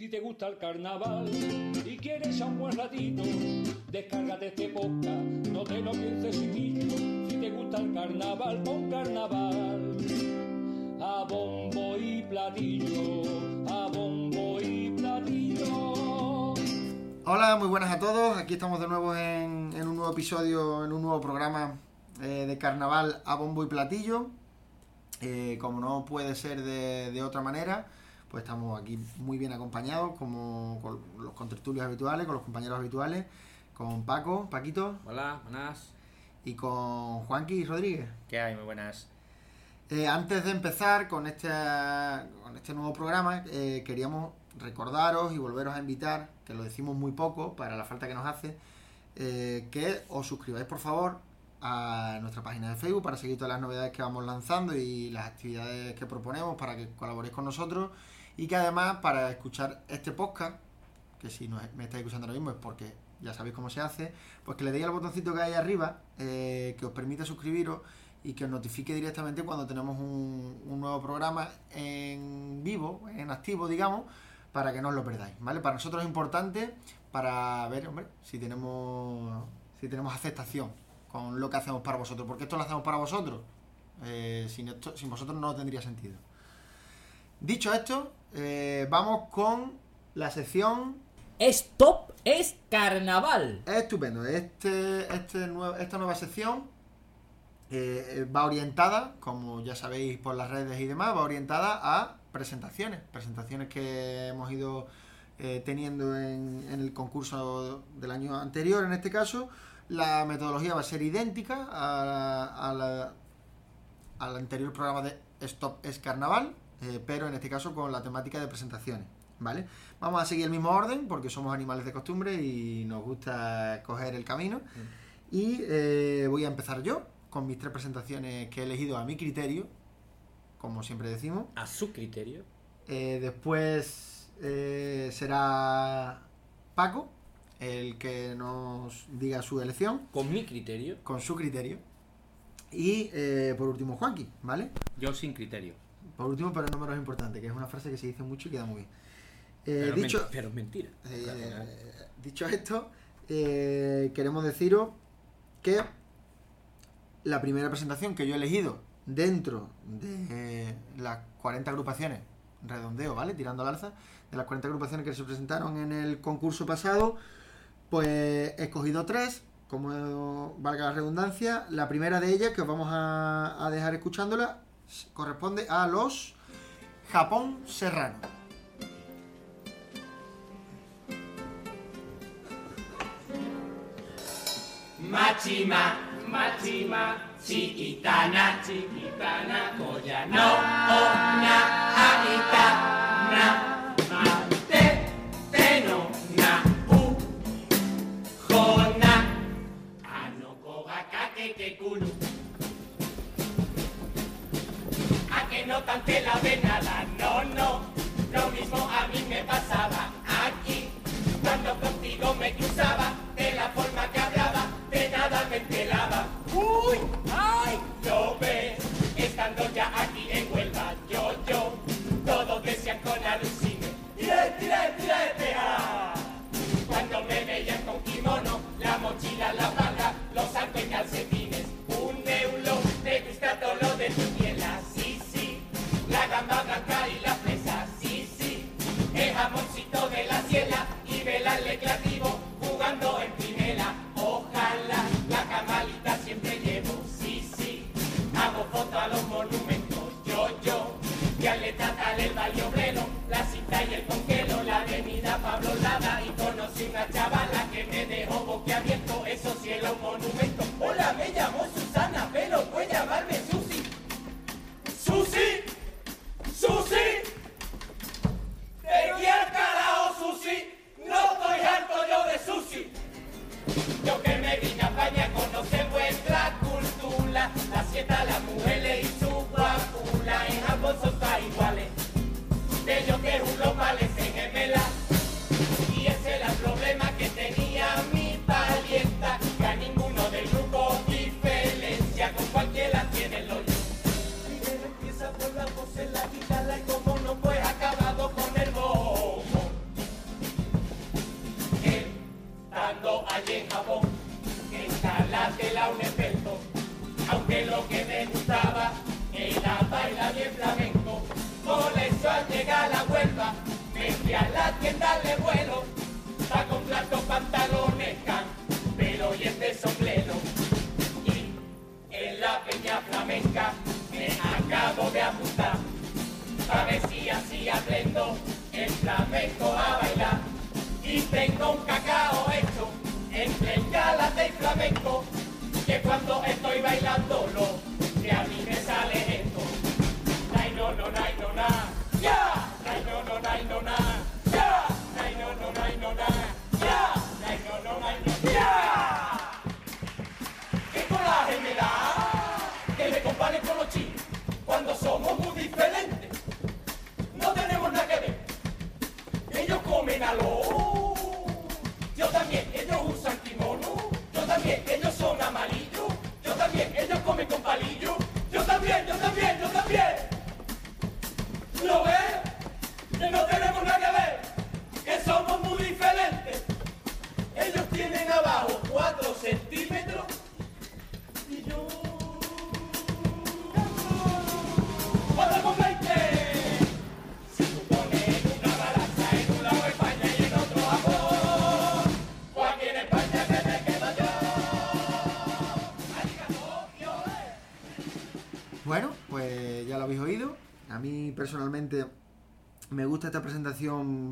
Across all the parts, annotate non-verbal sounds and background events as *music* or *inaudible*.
Si te gusta el carnaval y quieres a un buen ratito, descárgate este podcast, no te lo pienses chiquillo. Si te gusta el carnaval, pon carnaval. A bombo y platillo, a bombo y platillo. Hola, muy buenas a todos. Aquí estamos de nuevo en, un nuevo episodio, en un nuevo programa eh, de carnaval a bombo y platillo. Eh, como no puede ser de otra manera, pues estamos aquí muy bien acompañados, como con los contertulios habituales, con los compañeros habituales, con Paco, Paquito Hola, buenas. y con Juanqui Rodríguez. ¿Qué hay? Muy buenas. Eh, antes de empezar con este, con este nuevo programa, eh, queríamos recordaros y volveros a invitar, que lo decimos muy poco para la falta que nos hace, eh, que os suscribáis por favor a nuestra página de Facebook para seguir todas las novedades que vamos lanzando y las actividades que proponemos para que colaboréis con nosotros y que además para escuchar este podcast, que si no me estáis escuchando ahora mismo es porque ya sabéis cómo se hace, pues que le deis al botoncito que hay arriba eh, que os permite suscribiros y que os notifique directamente cuando tenemos un, un nuevo programa en vivo, en activo, digamos, para que no os lo perdáis, ¿vale? Para nosotros es importante para ver, hombre, si tenemos si tenemos aceptación con lo que hacemos para vosotros, porque esto lo hacemos para vosotros. Eh, sin, vosotros no tendría sentido. Dicho esto, eh, vamos con la sección Stop es carnaval. Estupendo. Este, este nuevo- esta nueva sección eh, va orientada, como ya sabéis por las redes y demás, va orientada a presentaciones. Presentaciones que hemos ido eh, teniendo en, en el concurso del año anterior, en este caso. La metodología va a ser idéntica a, a la- al anterior programa de Stop es Carnaval, eh, pero en este caso con la temática de presentaciones. ¿Vale? Vamos a seguir el mismo orden porque somos animales de costumbre y nos gusta coger el camino. Y eh, voy a empezar yo con mis tres presentaciones que he elegido a mi criterio, como siempre decimos. A su criterio. Eh, después eh, será Paco el que nos diga su elección Con mi criterio. con su criterio. Y eh, por último Juanqui, ¿vale? Yo sin criterio. Por último, pero no menos importante, que es una frase que se dice mucho y queda muy bien. Eh, Pero, dicho, pero es mentira. Eh, Claro, claro. dicho esto, eh, queremos deciros que la primera presentación que yo he elegido dentro de las 40 agrupaciones, redondeo, ¿vale? Tirando al alza, de las 40 agrupaciones que se presentaron en el concurso pasado, pues he escogido tres, como valga la redundancia. La primera de ellas, que os vamos a, a dejar escuchándola, corresponde a los Japón Serrano. Machima, machima, chiquitana, chiquitana, koya no, ona, aita, na, mate, no tante la de nada, no, no, lo mismo a mí me pasaba aquí, cuando contigo me cruzaba, de la forma que hablaba, de nada me enteraba. ¡Uy! ¡Ay! Lo Y conocí una chavala que me dejó boquiabierto, eso sí era un monumento.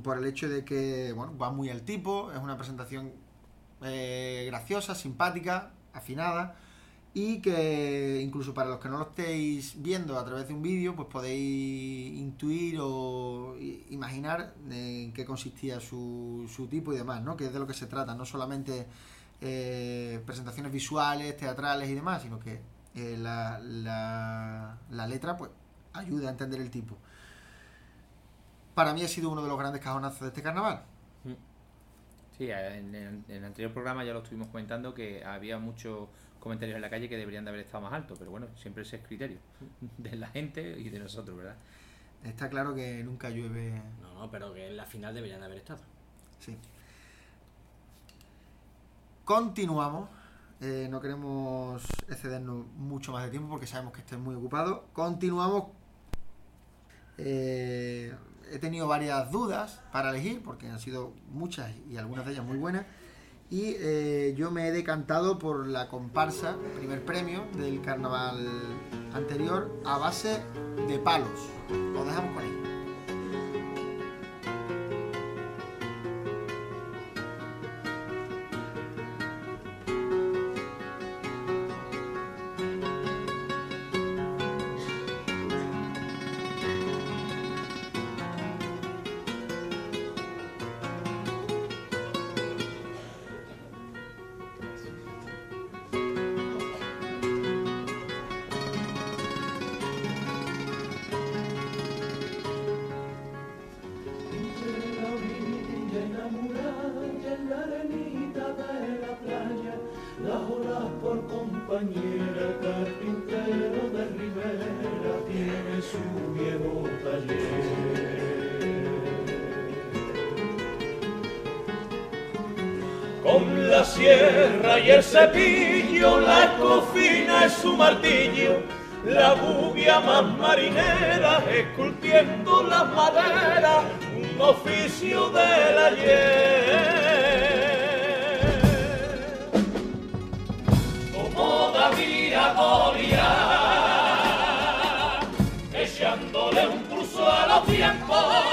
Por el hecho de que, bueno, va muy al tipo, es una presentación eh, graciosa, simpática, afinada y que incluso para los que no lo estéis viendo a través de un vídeo, pues podéis intuir o imaginar en qué consistía su, su tipo y demás, ¿no? Que es de lo que se trata, no solamente eh, presentaciones visuales, teatrales y demás, sino que eh, la, la, la letra pues ayuda a entender el tipo. Para mí ha sido uno de los grandes cajonazos de este carnaval. Sí, en, el anterior programa ya lo estuvimos comentando que había muchos comentarios en la calle que deberían de haber estado más altos, pero bueno, siempre ese es criterio de la gente y de nosotros, ¿verdad? Está claro que nunca llueve. No, no, pero que en la final deberían de haber estado. Sí. Continuamos. Eh, no queremos excedernos mucho más de tiempo porque sabemos que estáis muy ocupados. Continuamos. Eh, he tenido varias dudas para elegir porque han sido muchas y algunas de ellas muy buenas. Y eh, yo me he decantado por la comparsa, primer premio del carnaval anterior, a base de palos. Lo dejamos con ello. Con la sierra y el cepillo, la cocina es su martillo, la bubia más marinera, esculpiendo la madera, un oficio del ayer. Como David a Goliat, echándole un pulso a los tiempos.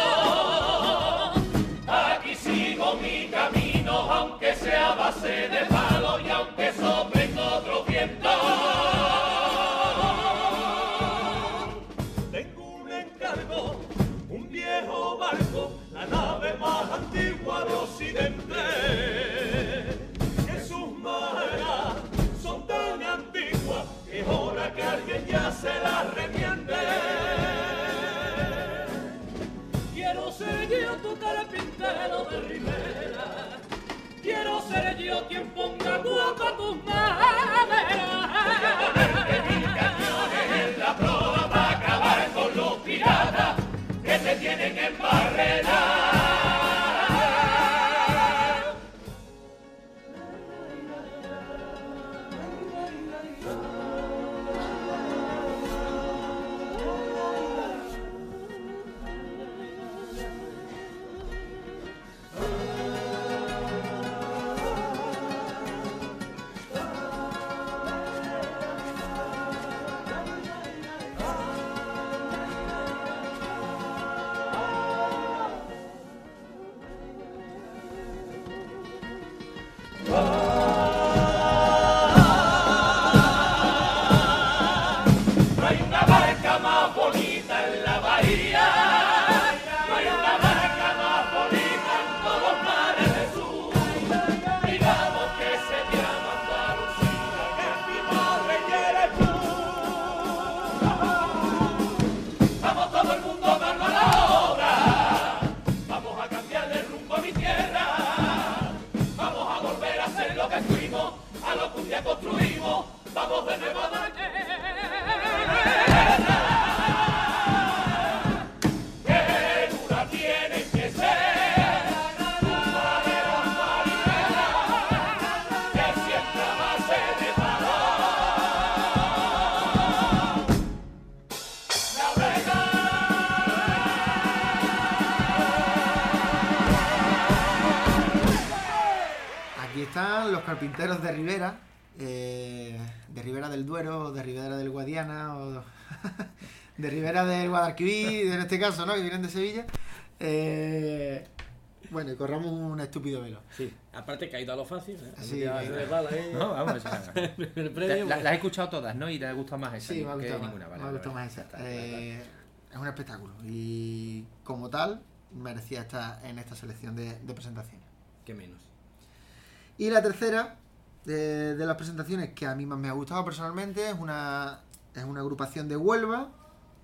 Quiero ser yo tu carpintero de Rivera. Quien ponga guapa tus maderas. Eh, de Rivera del Duero, o de Rivera del Guadiana, o *laughs* de Rivera del Guadalquivir, en este caso, ¿no? Que vienen de Sevilla. Eh, bueno, y corramos un estúpido velo. Sí, aparte que ha ido a lo fácil. ¿eh? Sí, Ya resbala ahí. No, vamos, *laughs* primer la- pues, las he escuchado todas, ¿no? Y te ha gustado más esa Sí, me ha gustado más, ninguna, vale, me ha vale, gustado vale. más esa. Eh, es un espectáculo y como tal merecía estar en esta selección de, de presentaciones. que menos. Y la tercera de, las presentaciones que a mí más me ha gustado personalmente es una, es una agrupación de Huelva,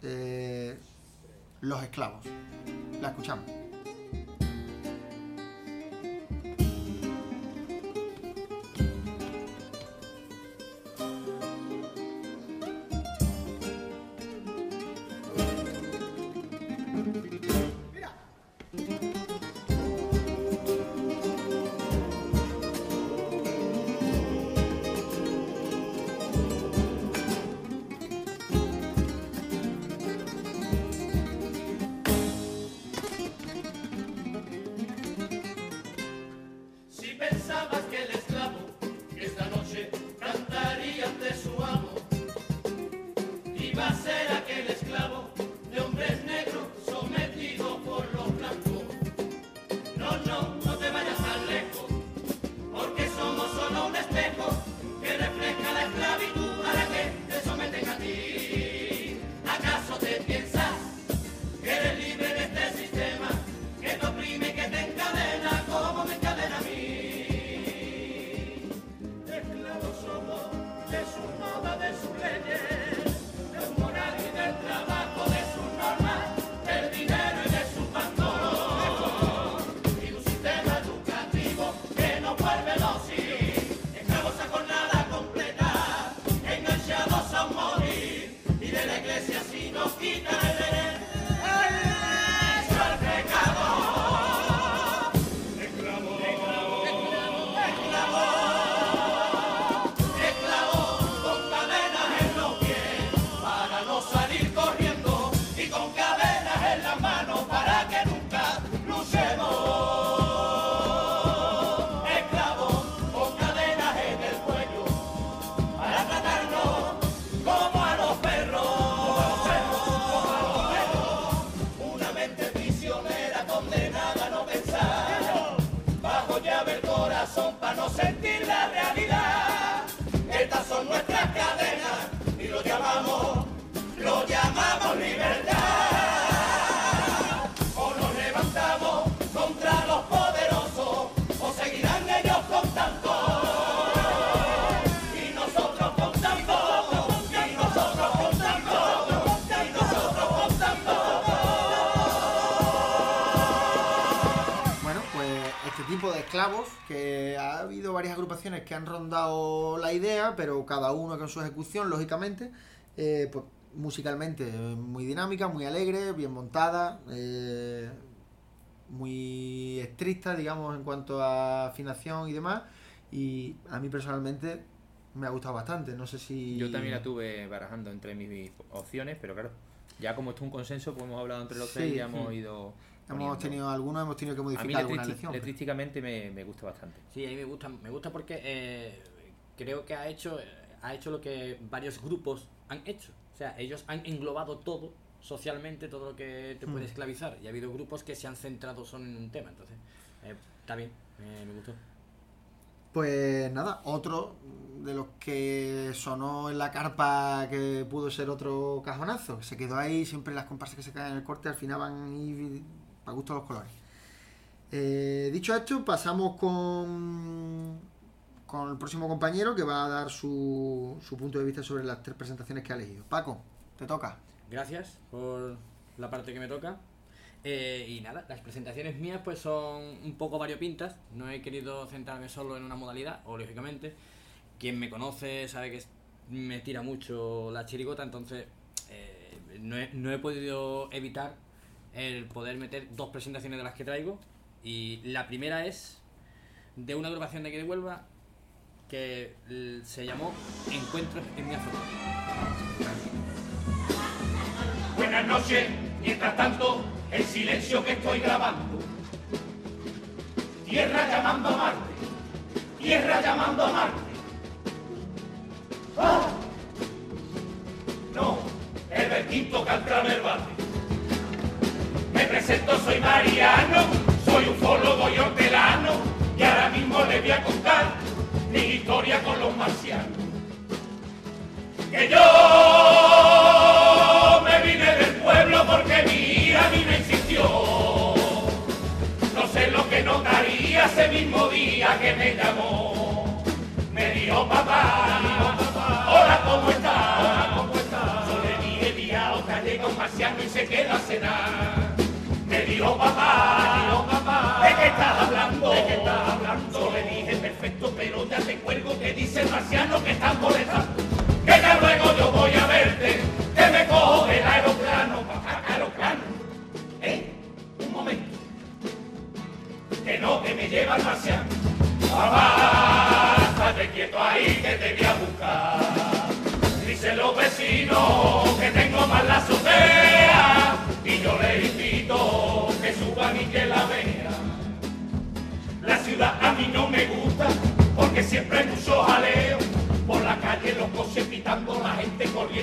eh, Los Esclavos. La escuchamos. Que ha habido varias agrupaciones que han rondado la idea, pero cada uno con su ejecución, lógicamente, eh, pues musicalmente muy dinámica, muy alegre, bien montada, eh, muy estricta, digamos, en cuanto a afinación y demás. Y a mí personalmente me ha gustado bastante. No sé si. Yo también la tuve barajando entre mis opciones, pero claro, ya como esto es un consenso, pues hemos hablado entre los Sí, tres y ya hemos sí. ido. Hemos poniendo. tenido algunos, hemos tenido que A mí modificar alguna lección. letrísticamente me, me gusta bastante. Sí, a mí me gusta, me gusta porque eh, creo que ha hecho, ha hecho lo que varios grupos han hecho. O sea, ellos han englobado todo socialmente, todo lo que te puede Mm. esclavizar. Y ha habido grupos que se han centrado solo en un tema. Entonces, eh, está bien, eh, me gustó. Pues nada, otro de los que sonó en la carpa que pudo ser otro cajonazo, que se quedó ahí, siempre las comparsas que se caen en el corte al final van y para gusto los colores. Eh, dicho esto, pasamos con, con el próximo compañero que va a dar su, su punto de vista sobre las tres presentaciones que ha elegido. Paco, te toca. Gracias por la parte que me toca. Eh, y nada, las presentaciones mías pues son un poco variopintas. No he querido centrarme solo en una modalidad, o lógicamente. Quien me conoce sabe que me tira mucho la chirigota, entonces eh, no, no he podido evitar el poder meter dos presentaciones de las que traigo. Y la primera es de una agrupación de aquí de Huelva que se llamó Encuentros en mi azotea. Buenas noches, mientras tanto, el silencio que estoy grabando. Tierra llamando a Marte, tierra llamando a Marte. ¡Ah! No, el quinto cantra el bate. Presento, soy Mariano, soy ufólogo y hortelano, y ahora mismo les voy a contar mi historia con los marcianos. Que yo me vine del pueblo porque mi hija me insistió. No sé lo que notaría ese mismo día que me llamó. Me dijo papá, hola, ¿cómo estás? Yo le dije, día, otra llega un marciano y se queda a cenar. Me dijo papá, ¿de qué estás hablando? ¿De qué estás hablando? Le dije, perfecto, pero ya te cuelgo que dice el marciano que estás molestando. Que ya luego yo voy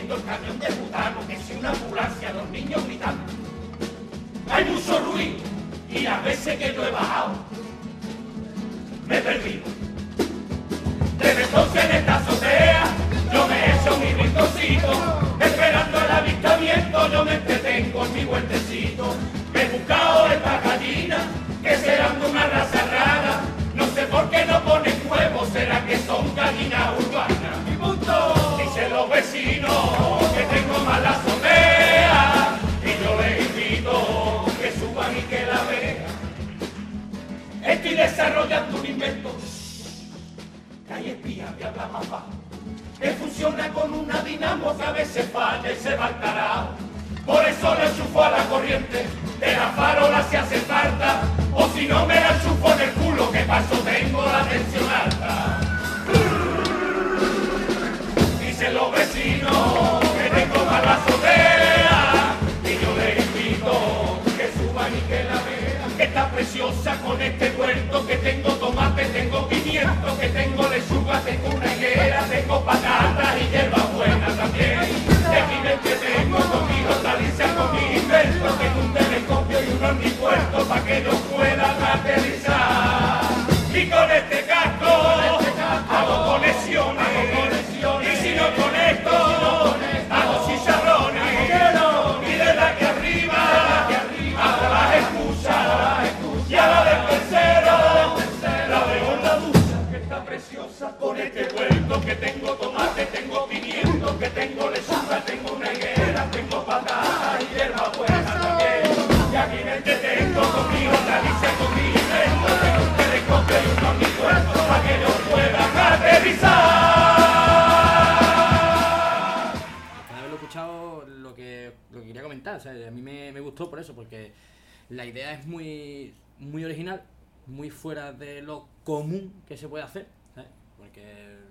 500 camiones de butano, que si una ambulancia, los niños con este huerto, que tengo tomate, tengo pimiento, que tengo lechuga, tengo una higuera, tengo patatas y hierba buena también. De aquí me entretengo con mi hortaliza, con mi invento, tengo un telescopio y un hornipuerto para que yo pueda aterrizar. Y con este casco hago conexiones, y si no conecto, que tengo tomate, tengo pimiento, que tengo lechuga, tengo una higuera, tengo patatas y hierba buena también. Y aquí me entretengo con mi hortaliza, con mi invento, tengo un telescopio y un hornipuerto para que yo pueda aterrizar. Después de haberlo escuchado, lo que, lo que quería comentar, a mí me, me gustó por eso, porque la idea es muy, muy original, muy fuera de lo común que se puede hacer, ¿sabes? Porque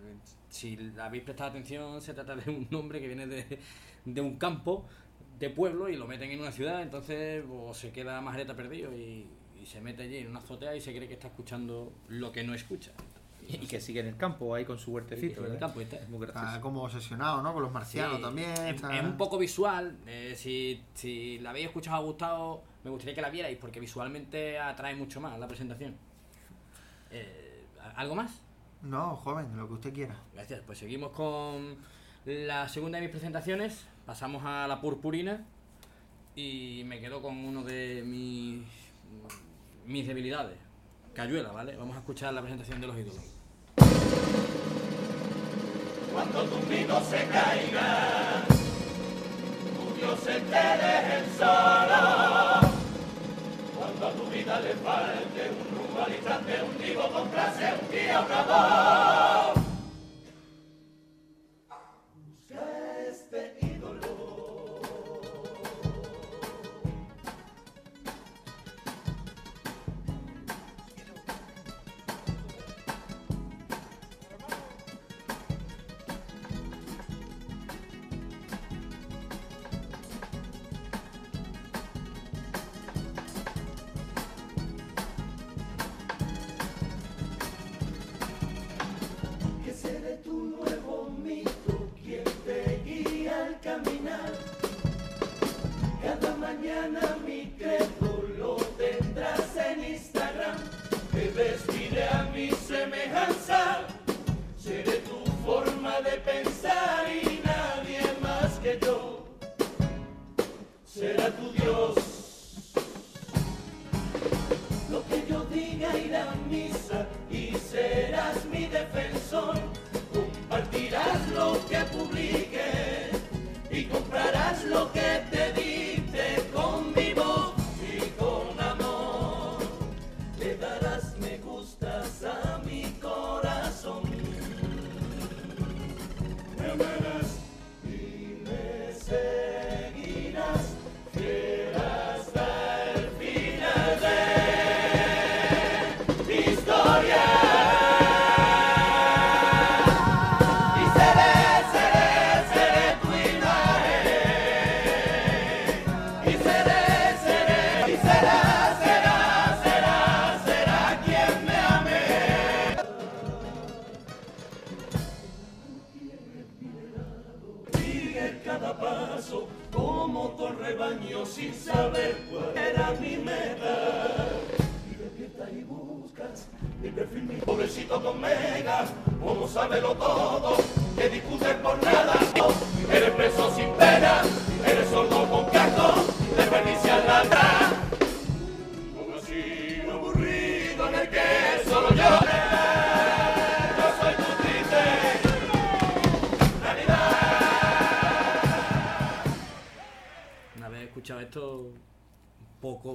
si la habéis prestado atención, se trata de un hombre que viene de, de un campo, de pueblo, y lo meten en una ciudad, entonces o se queda majareta perdido y, y se mete allí en una azotea y se cree que está escuchando lo que no escucha. Y que sigue en el campo ahí con su huertecito. En el ¿verdad? campo, está. Es muy Está gracioso. como obsesionado, ¿no? Con los marcianos Sí, también. Es, está- es un poco visual. eh, si, si la habéis escuchado, ha gustado, me gustaría que la vierais porque visualmente atrae mucho más la presentación. Eh, ¿Algo más? No, joven, lo que usted quiera. Gracias. Pues seguimos con la segunda de mis presentaciones. Pasamos a la purpurina y me quedo con uno de mis, mis debilidades. Cayuela, ¿vale? Vamos a escuchar la presentación de los ídolos. Cuando tu nido se caiga, tu Dios se te deje solo. Cuando a tu vida le falte un instante, un divo con clase, un día una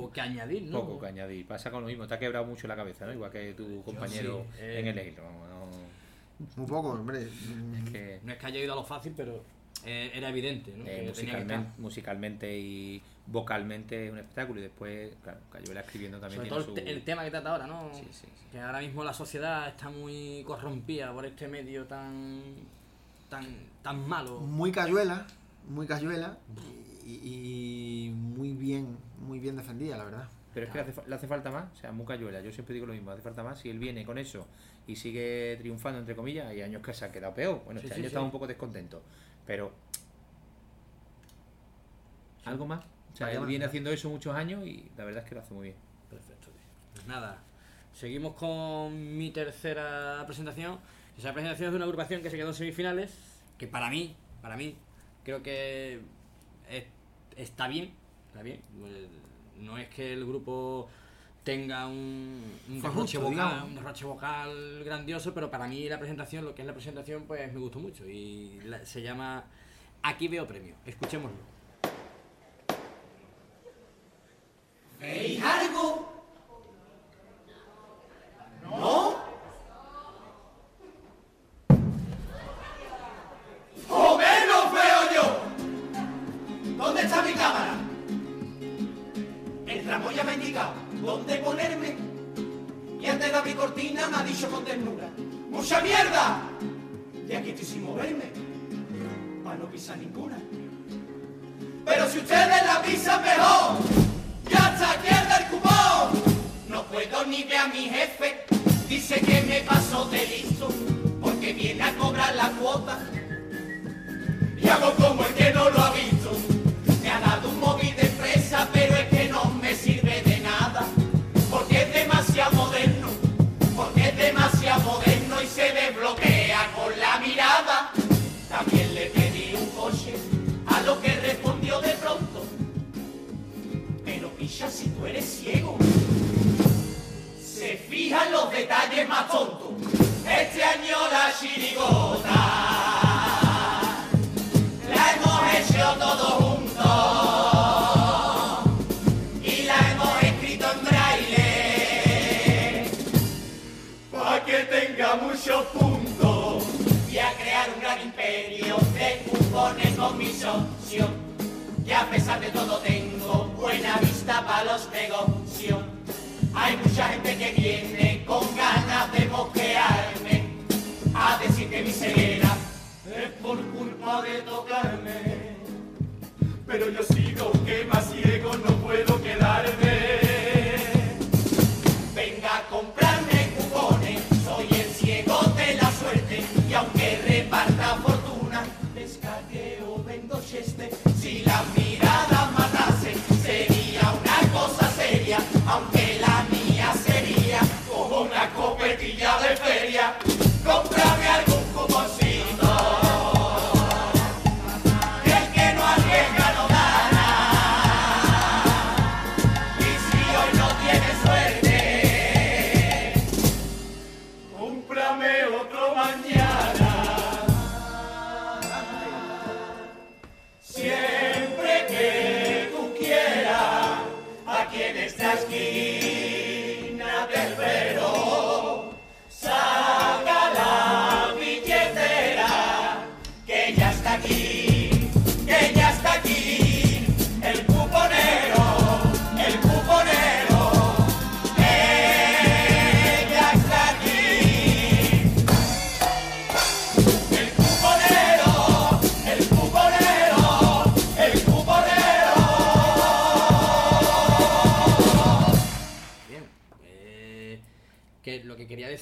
poco que añadir, ¿no? Poco que añadir. Pasa con lo mismo. Te ha quebrado mucho la cabeza, ¿no? Igual que tu compañero sí, eh. en el. No, Muy poco, hombre. es que No es que haya ido a lo fácil, pero eh, era evidente, ¿no? eh, Que tenía que musicalmente, y vocalmente es un espectáculo. Y después, claro, Cayuela escribiendo también Sobre tiene todo su... el, te- el tema que trata ahora, ¿no? Sí, sí, sí. Que ahora mismo la sociedad está muy corrompida por este medio tan tan tan malo. Muy cayuela, muy cayuela y, y muy bien, muy bien defendida, la verdad. Pero es que le hace, fa- le hace falta más, o sea, muy cayuela. Yo siempre digo lo mismo, hace falta más. Si él viene con eso y sigue triunfando, entre comillas, hay años que se ha quedado peor. Bueno, Sí, este sí, año sí. estaba un poco descontento. Pero. ¿Algo más? O sea, Vaya él más, viene ¿no? haciendo eso muchos años y la verdad es que lo hace muy bien. Perfecto. Pues nada, seguimos con mi tercera presentación. Esa presentación es de una agrupación que se quedó en semifinales, que para mí, para mí, creo que es- está bien, está bien. Eh, No es que el grupo tenga un, un derroche justo, vocal, un derroche vocal grandioso, pero para mí la presentación, lo que es la presentación, pues me gustó mucho y la- se llama Aquí veo premio. Escuchémoslo. ¿Veis imperio de cupones con mi y a pesar de todo tengo buena vista para los negocios. Hay mucha gente que viene con ganas de mosquearme a decir que mi ceguera es por culpa de tocarme. Pero yo sigo que más ciego no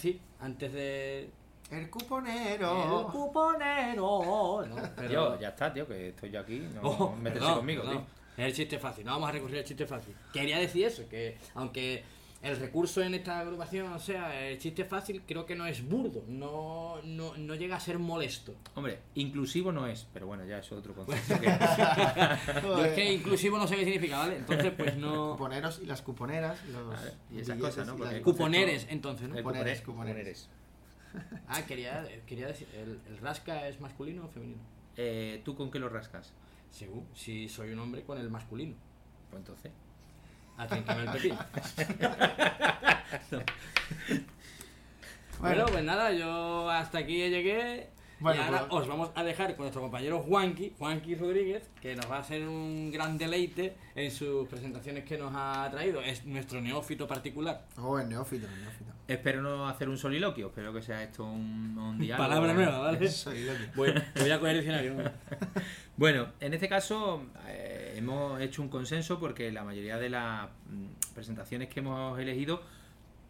decir antes de... El El cuponero. cuponero. No, *laughs* pero- Tío, ya está, tío, que estoy yo aquí. No Oh, meterse perdón, conmigo, perdón. Es el chiste fácil, no vamos a recurrir al chiste fácil. Quería decir eso, que aunque el recurso en esta agrupación, o sea, el chiste fácil, creo que no es burdo, no, no, no llega a ser molesto. Hombre, inclusivo no es, pero bueno, ya es otro *laughs* concepto. que- Yo es que inclusivo no sé qué significa, ¿vale? Entonces, pues no... Cuponeros y las cuponeras. Los Vale, y esas cosas, ¿no? Porque Cuponeres, entonces, ¿no? Cuponeres, cupone- cuponeres. *laughs* Ah, quería, quería decir, ¿el, el rasca es masculino o femenino? Eh, ¿Tú con qué lo rascas? Según, si soy un hombre con el masculino. Pues entonces. A quien queme el pepino. *laughs* Bueno. Bueno, pues nada, yo hasta aquí llegué. Bueno, y ahora pues- os vamos a dejar con nuestro compañero Juanqui, Juanqui Rodríguez, que nos va a hacer un gran deleite en sus presentaciones que nos ha traído. Es nuestro neófito particular. Oh, el neófito, el neófito. Espero no hacer un soliloquio, espero que sea esto un, un diálogo. Palabra nueva, ¿vale? *laughs* Voy, voy a coger el diccionario. ¿no? *laughs* Bueno, en este caso eh, hemos hecho un consenso porque la mayoría de las mm, presentaciones que hemos elegido,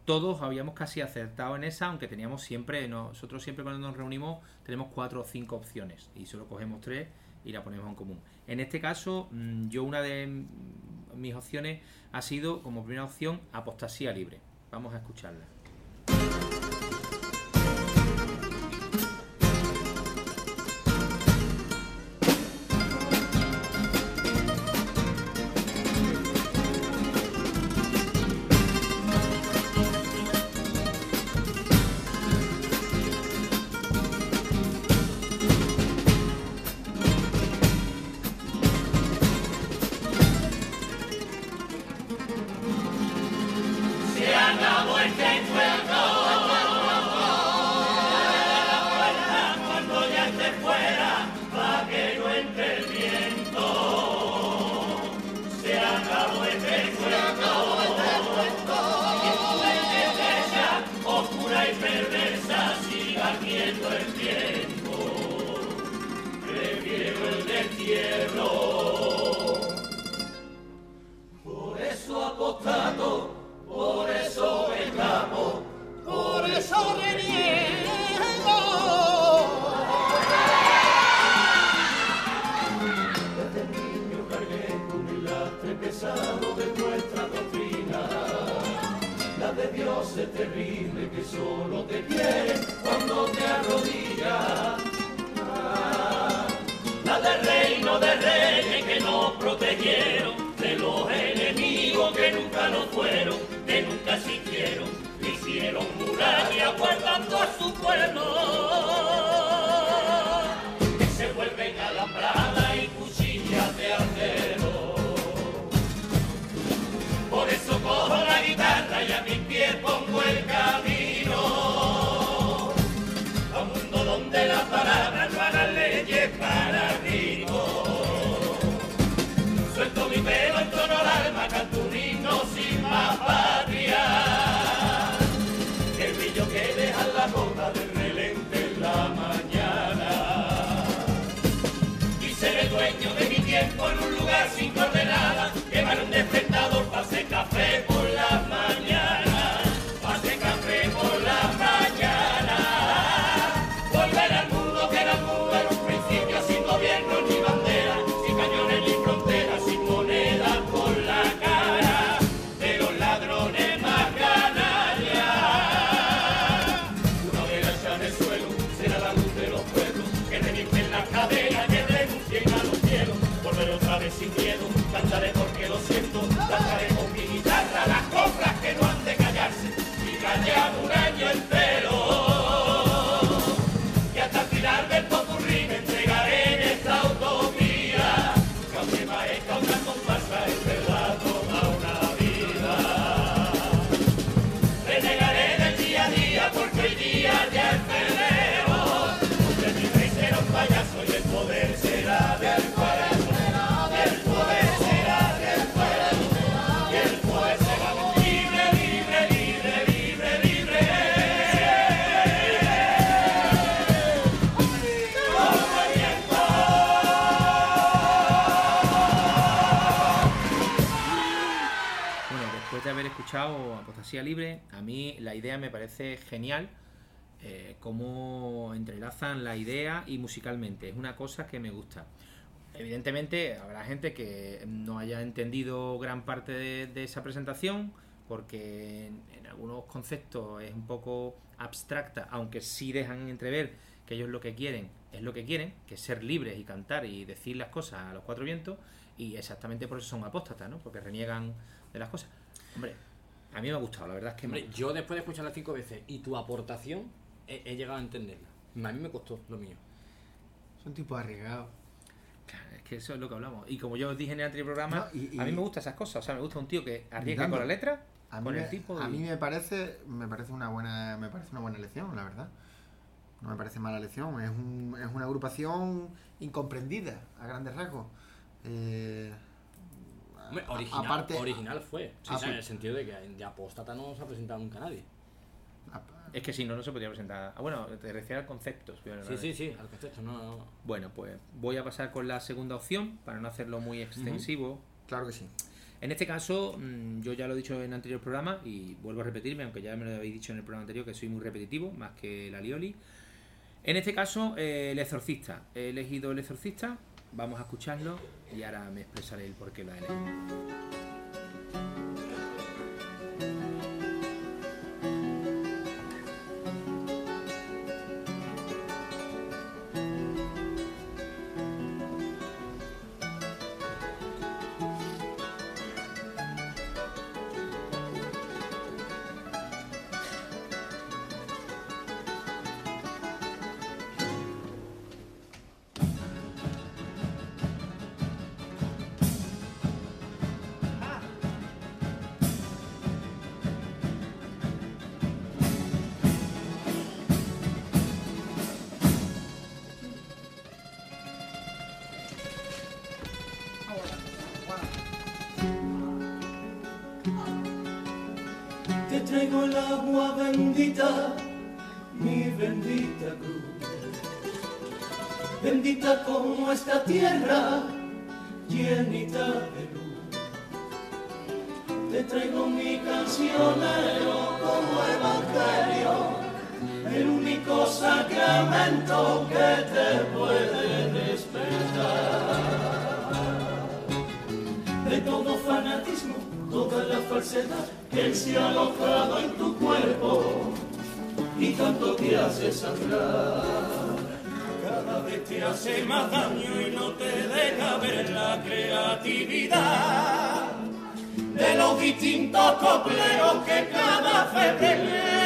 todos habíamos casi acertado en esa, aunque teníamos siempre, nosotros siempre cuando nos reunimos tenemos cuatro o cinco opciones y solo cogemos tres y la ponemos en común. En este caso, mm, yo una de mis opciones ha sido como primera opción apostasía libre. Vamos a escucharla. La del reino de reyes que nos protegieron, de los enemigos que nunca nos fueron, que nunca existieron, hicieron muralla guardando a su pueblo. Las palabras no hagan leyes para rico. Sin miedo, cantaré porque escuchado Apostasía Libre. A mí la idea me parece genial. eh, cómo entrelazan la idea y musicalmente. Es una cosa que me gusta. Evidentemente habrá gente que no haya entendido gran parte de, esa presentación porque en, en algunos conceptos es un poco abstracta, aunque sí dejan entrever que ellos lo que quieren es lo que quieren, que es ser libres y cantar y decir las cosas a los cuatro vientos y exactamente por eso son apóstatas, ¿no? Porque reniegan de las cosas. Hombre, a mí me ha gustado, la verdad es que me yo después de escucharla cinco veces y tu aportación, he, he llegado a entenderla. A mí me costó lo mío. Son tipos arriesgados. Claro, es que eso es lo que hablamos. Y como yo os dije en el anterior programa, No, y- a mí me gustan esas cosas. O sea, me gusta un tío que arriesga Dando. con la letra, A mí, con me, el tipo. a mí me parece me parece una buena me parece una buena elección, la verdad. No me parece mala elección. Es, un, es una agrupación incomprendida, a grandes rasgos. Eh, Hombre, original, aparte, original fue. Sí, sí. en el sentido de que de apóstata no se ha presentado nunca nadie. a- Es que si no, no se podría presentar. Ah, bueno, te refieres a conceptos. Sí, sí, sí, al concepto, no, no. Bueno, pues voy a pasar con la segunda opción para no hacerlo muy extensivo. claro que sí. En este caso, mm, yo ya lo he dicho en el anterior programa y vuelvo a repetirme, aunque ya me lo habéis dicho en el programa anterior, que soy muy repetitivo, más que la Lioli. En este caso, eh, el exorcista. He elegido el exorcista, vamos a escucharlo y ahora me expresaré el por qué lo he elegido. Traigo el agua bendita, mi bendita cruz. Bendita como esta tierra, llenita de luz. Te traigo mi cancionero como evangelio, el único sacramento que te puede despertar de todo fanatismo, toda la falsedad que se ha alojado en tu cuerpo y tanto te hace sangrar. Cada vez te hace más daño y no te deja ver la creatividad de los distintos copleros que cada febrero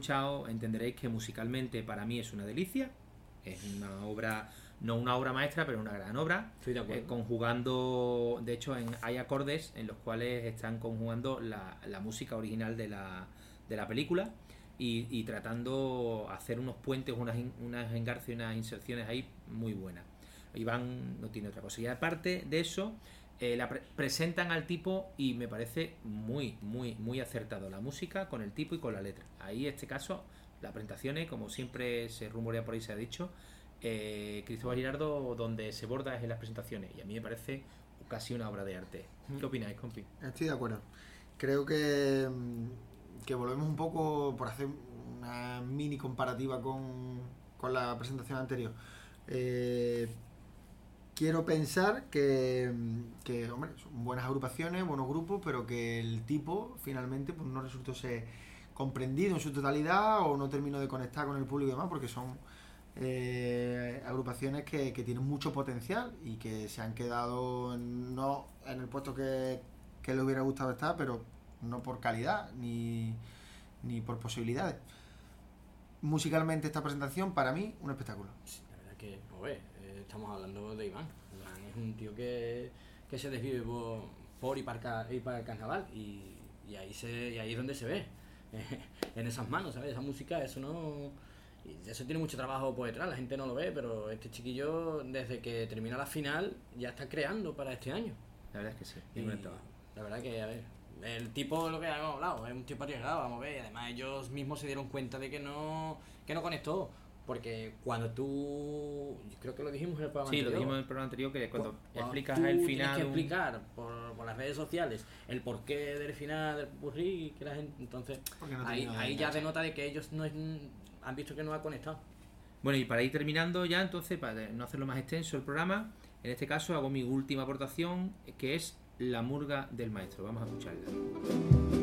escuchado entenderéis que musicalmente para mí es una delicia. Es una obra, no una obra maestra, pero una gran obra. Estoy de acuerdo. Eh, conjugando, de hecho, en, hay acordes en los cuales están conjugando la, la música original de la, de la película y, y tratando hacer unos puentes, unas, unas engarces y unas inserciones ahí muy buenas. Iván no tiene otra cosa. Y aparte de eso, eh, la pre- presentan al tipo y me parece muy, muy, muy acertado la música con el tipo y con la letra. Ahí, en este caso, las presentaciones, como siempre se rumorea por ahí, se ha dicho, eh, Cristóbal Girardo, donde se borda es en las presentaciones. Y a mí me parece casi una obra de arte. ¿Qué opináis, compi? Estoy de acuerdo. Creo que, mm, que volvemos un poco por hacer una mini comparativa con, con la presentación anterior. Eh, quiero pensar que, mm, que, hombre, son buenas agrupaciones, buenos grupos, pero que el tipo finalmente pues, no resultó ser comprendido en su totalidad o no terminó de conectar con el público y demás, porque son eh, agrupaciones que, tienen mucho potencial y que se han quedado no en el puesto que, le hubiera gustado estar, pero no por calidad ni, ni por posibilidades. Musicalmente esta presentación, para mí, un espectáculo. Sí, la verdad que, eh, estamos hablando de Iván. Iván es un tío que, que se desvive por, por y, para, y para el carnaval y, y ahí se, y ahí es donde se ve, *laughs* en esas manos, ¿sabes? Esa música, eso no... y eso tiene mucho trabajo por detrás, la gente no lo ve, pero este chiquillo desde que termina la final ya está creando para este año. La verdad es que sí. Y la verdad que, a ver, el tipo, lo que hemos hablado, es un tipo arriesgado, vamos a ver. y Además, ellos mismos se dieron cuenta de que no, que no conectó. Porque cuando tú. Creo que lo dijimos en el programa Sí, lo anterior. dijimos en el programa anterior que cuando Cuando explicas tú el tienes final. que un- explicar por, por las redes sociales el porqué del final del burri que la gente. Entonces, no ahí, ahí ya denota de que ellos no es- han visto que no ha conectado. Bueno, y para ir terminando ya, entonces, para no hacerlo más extenso el programa, en este caso hago mi última aportación, que es la murga del maestro. Vamos a escucharla.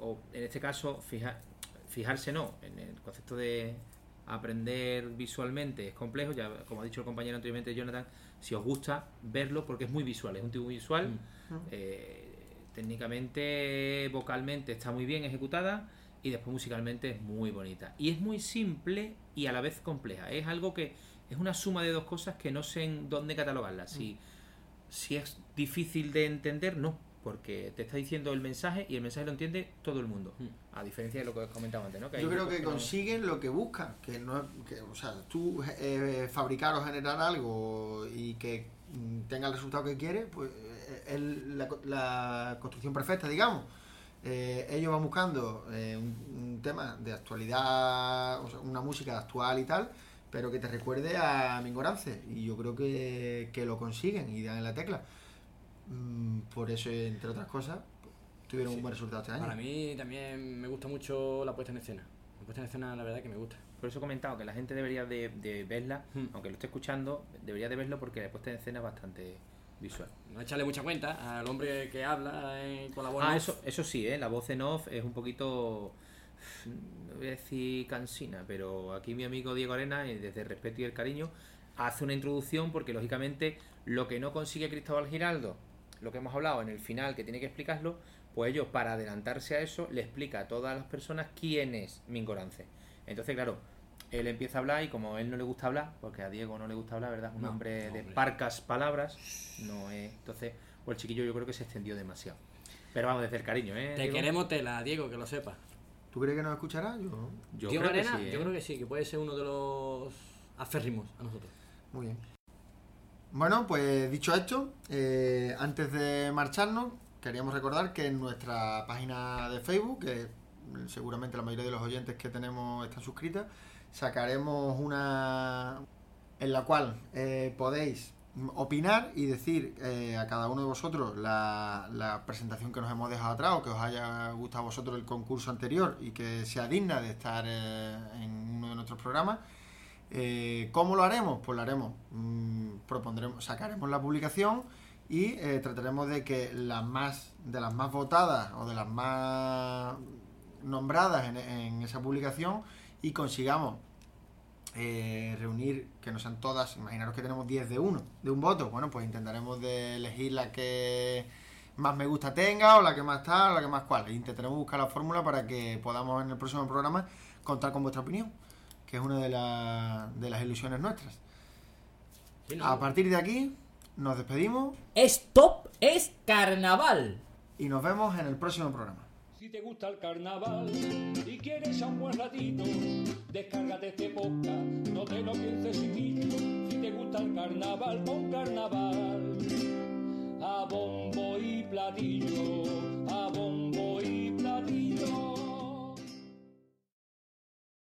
O en este caso, fija- fijarse no, en el concepto de aprender visualmente es complejo, ya como ha dicho el compañero anteriormente Jonathan, si os gusta verlo porque es muy visual, es un tipo visual, eh, técnicamente, vocalmente está muy bien ejecutada y después musicalmente es muy bonita. Y es muy simple y a la vez compleja, es algo que es una suma de dos cosas que no sé en dónde catalogarlas. Si, si es difícil de entender, no, porque te está diciendo el mensaje y el mensaje lo entiende todo el mundo. A diferencia de lo que os comentaba antes, ¿no? Que Yo creo que no- consiguen lo que buscan, que no es- que, o sea, tú eh, fabricar o generar algo y que mm, tenga el resultado que quieres, pues eh, es la, co- la construcción perfecta, digamos. Eh, ellos van buscando eh, un, un tema de actualidad, o sea, una música actual y tal, pero que te recuerde a Mingorance. Y yo creo que, que lo consiguen y dan en la tecla. Mm, por eso, entre otras cosas, tuvieron un buen resultado este año. Para mí también me gusta mucho la puesta en escena. La puesta en escena, la verdad, que me gusta. Por eso he comentado que la gente debería de, de verla, Hmm. aunque lo esté escuchando, debería de verlo porque la puesta en escena es bastante visual. No echarle mucha cuenta al hombre que habla eh, con la voz. Ah, eso, eso sí, ¿eh? la voz en off es un poquito, no voy a decir cansina, pero aquí mi amigo Diego Arena, y desde el respeto y el cariño, hace una introducción porque lógicamente lo que no consigue Cristóbal Giraldo, lo que hemos hablado en el final que tiene que explicarlo, pues ellos para adelantarse a eso le explica a todas las personas quién es Mingorance. Entonces, claro, él empieza a hablar y como a él no le gusta hablar, porque a Diego no le gusta hablar, ¿verdad? Un No, hombre de parcas palabras, no es... Entonces, pues el chiquillo yo creo que se extendió demasiado. Pero vamos, desde el cariño, ¿eh? Te Diego? queremos tela, Diego, que lo sepa. ¿Tú crees que nos escuchará? Yo no. Yo Diego creo que Arena, sí, ¿eh? yo creo que sí, que puede ser uno de los aférrimos a nosotros. Muy bien. Bueno, pues dicho esto, eh, antes de marcharnos, queríamos recordar que en nuestra página de Facebook, que seguramente la mayoría de los oyentes que tenemos están suscritas, sacaremos una en la cual eh, podéis opinar y decir eh, a cada uno de vosotros la, presentación que nos hemos dejado atrás o que os haya gustado a vosotros el concurso anterior y que sea digna de estar eh, en uno de nuestros programas. Eh, ¿Cómo lo haremos? Pues lo haremos. mm, propondremos, sacaremos la publicación y eh, trataremos de que las más, de las más votadas o de las más nombradas en, esa publicación y consigamos eh, reunir, que no sean todas, imaginaros que tenemos 10 de uno, de un voto, bueno, pues intentaremos de elegir la que más me gusta tenga o la que más tal, o la que más cual. E intentaremos buscar la fórmula para que podamos en el próximo programa contar con vuestra opinión, que es una de, la- de las ilusiones nuestras. Sí, ¿no? A partir de aquí, nos despedimos Stop es carnaval. y nos vemos en el próximo programa. Si te gusta el carnaval y quieres a un buen ratito, descárgate este podcast, no te lo pienses chiquillo. Si te gusta el carnaval, pon carnaval a bombo y platillo.